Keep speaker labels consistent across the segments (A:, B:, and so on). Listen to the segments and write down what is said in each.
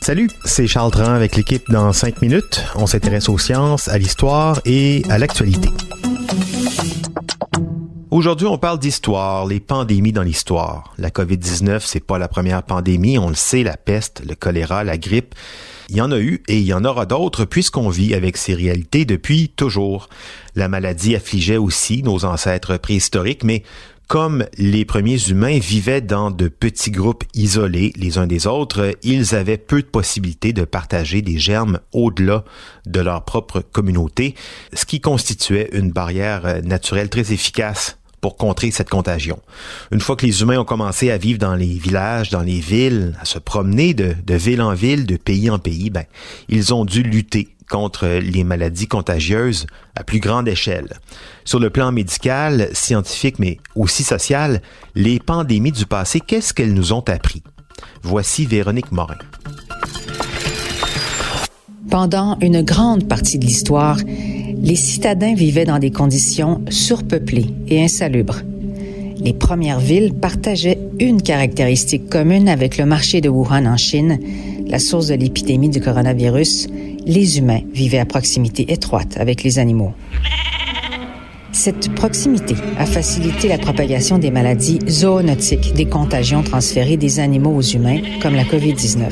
A: Salut, c'est Charles Tran avec l'équipe dans 5 minutes. On s'intéresse aux sciences, à l'histoire et à l'actualité. Aujourd'hui, on parle d'histoire, les pandémies dans l'histoire. La COVID-19, c'est pas la première pandémie, on le sait, la peste, le choléra, la grippe. Il y en a eu et il y en aura d'autres puisqu'on vit avec ces réalités depuis toujours. La maladie affligeait aussi nos ancêtres préhistoriques, mais comme les premiers humains vivaient dans de petits groupes isolés les uns des autres, ils avaient peu de possibilités de partager des germes au-delà de leur propre communauté, ce qui constituait une barrière naturelle très efficace pour contrer cette contagion. Une fois que les humains ont commencé à vivre dans les villages, dans les villes, à se promener de, de ville en ville, de pays en pays, ben, ils ont dû lutter contre les maladies contagieuses à plus grande échelle. Sur le plan médical, scientifique, mais aussi social, les pandémies du passé, qu'est-ce qu'elles nous ont appris? Voici Véronique Morin.
B: Pendant une grande partie de l'histoire, les citadins vivaient dans des conditions surpeuplées et insalubres. Les premières villes partageaient une caractéristique commune avec le marché de Wuhan en Chine, la source de l'épidémie du coronavirus. Les humains vivaient à proximité étroite avec les animaux. Cette proximité a facilité la propagation des maladies zoonotiques, des contagions transférées des animaux aux humains, comme la COVID-19.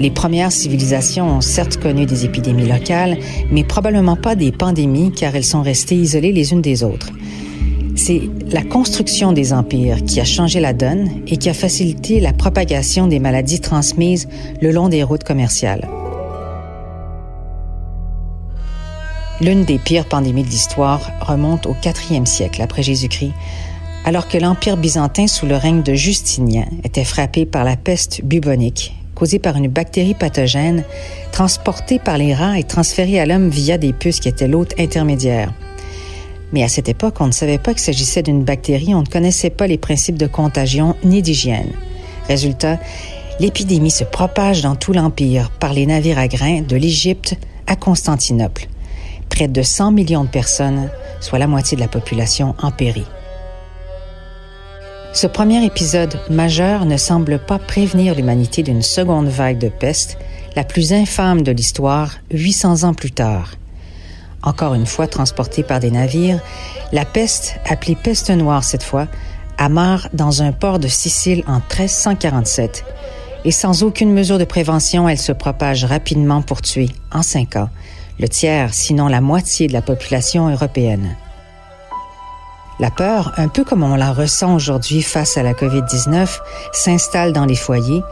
B: Les premières civilisations ont certes connu des épidémies locales, mais probablement pas des pandémies car elles sont restées isolées les unes des autres. C'est la construction des empires qui a changé la donne et qui a facilité la propagation des maladies transmises le long des routes commerciales. L'une des pires pandémies de l'histoire remonte au IVe siècle après Jésus-Christ, alors que l'Empire byzantin sous le règne de Justinien était frappé par la peste bubonique, causée par une bactérie pathogène transportée par les rats et transférée à l'homme via des puces qui étaient l'hôte intermédiaire. Mais à cette époque, on ne savait pas qu'il s'agissait d'une bactérie, on ne connaissait pas les principes de contagion ni d'hygiène. Résultat, l'épidémie se propage dans tout l'Empire par les navires à grains de l'Égypte à Constantinople. Près de 100 millions de personnes, soit la moitié de la population, en périt. Ce premier épisode majeur ne semble pas prévenir l'humanité d'une seconde vague de peste, la plus infâme de l'histoire, 800 ans plus tard. Encore une fois transportée par des navires, la peste, appelée peste noire cette fois, amarre dans un port de Sicile en 1347 et sans aucune mesure de prévention, elle se propage rapidement pour tuer, en cinq ans, le tiers, sinon la moitié de la population européenne. La peur, un peu comme on la ressent aujourd'hui face à la COVID-19, s'installe dans les foyers,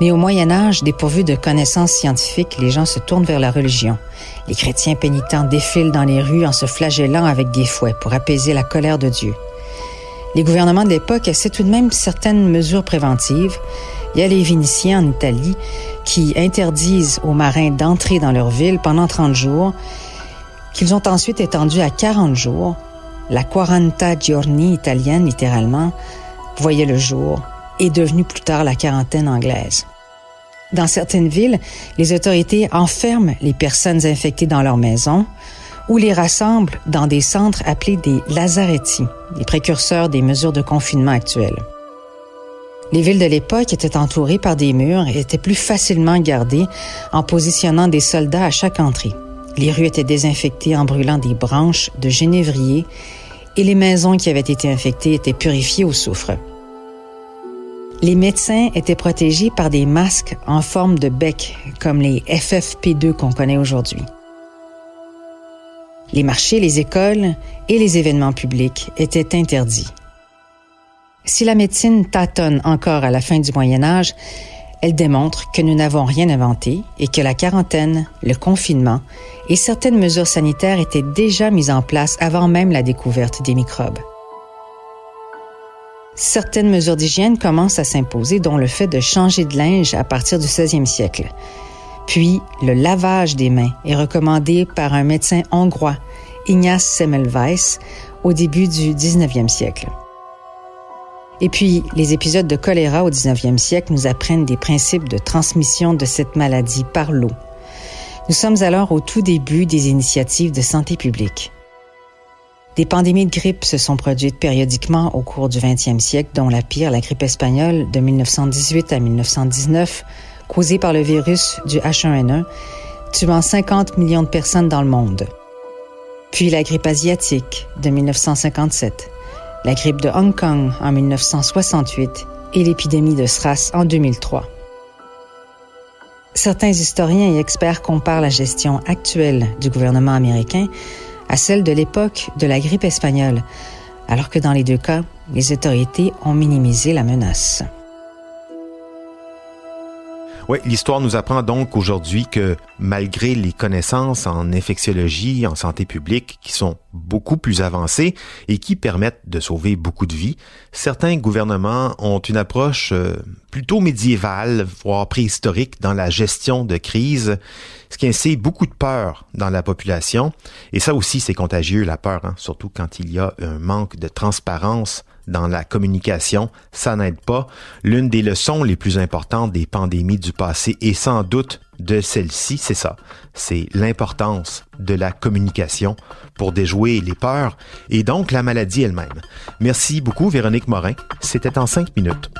B: mais au Moyen Âge, dépourvu de connaissances scientifiques, les gens se tournent vers la religion. Les chrétiens pénitents défilent dans les rues en se flagellant avec des fouets pour apaiser la colère de Dieu. Les gouvernements de l'époque essaient tout de même certaines mesures préventives. Il y a les Vénitiens en Italie qui interdisent aux marins d'entrer dans leur ville pendant 30 jours, qu'ils ont ensuite étendu à 40 jours. La quaranta giorni italienne, littéralement, voyait le jour, est devenue plus tard la quarantaine anglaise. Dans certaines villes, les autorités enferment les personnes infectées dans leur maison ou les rassemblent dans des centres appelés des lazaretti, les précurseurs des mesures de confinement actuelles. Les villes de l'époque étaient entourées par des murs et étaient plus facilement gardées en positionnant des soldats à chaque entrée. Les rues étaient désinfectées en brûlant des branches de genévrier et les maisons qui avaient été infectées étaient purifiées au soufre. Les médecins étaient protégés par des masques en forme de bec, comme les FFP2 qu'on connaît aujourd'hui. Les marchés, les écoles et les événements publics étaient interdits. Si la médecine tâtonne encore à la fin du Moyen Âge, elle démontre que nous n'avons rien inventé et que la quarantaine, le confinement et certaines mesures sanitaires étaient déjà mises en place avant même la découverte des microbes. certaines mesures d'hygiène commencent à s'imposer, dont le fait de changer de linge à partir du 16e siècle. Puis, le lavage des mains est recommandé par un médecin hongrois, Ignace Semmelweis, au début du 19e siècle. Et puis, les épisodes de choléra au 19e siècle nous apprennent des principes de transmission de cette maladie par l'eau. Nous sommes alors au tout début des initiatives de santé publique. Des pandémies de grippe se sont produites périodiquement au cours du 20e siècle, dont la pire, la grippe espagnole de 1918 à 1919, causée par le virus du H1N1, tuant 50 millions de personnes dans le monde. Puis la grippe asiatique de 1957, la grippe de Hong Kong en 1968 et l'épidémie de SRAS en 2003. Certains historiens et experts comparent la gestion actuelle du gouvernement américain à celle de l'époque de la grippe espagnole, alors que dans les deux cas, les autorités ont minimisé la menace.
A: Oui, l'histoire nous apprend donc aujourd'hui que malgré les connaissances en infectiologie, en santé publique, qui sont beaucoup plus avancées et qui permettent de sauver beaucoup de vies, certains gouvernements ont une approche euh, plutôt médiévale, voire préhistorique dans la gestion de crise, ce qui incite beaucoup de peur dans la population. Et ça aussi, c'est contagieux, la peur, hein, surtout quand il y a un manque de transparence dans la communication, ça n'aide pas. L'une des leçons les plus importantes des pandémies du passé et sans doute de celle-ci, c'est ça. C'est l'importance de la communication pour déjouer les peurs et donc la maladie elle-même. Merci beaucoup Véronique Morin. C'était en cinq minutes.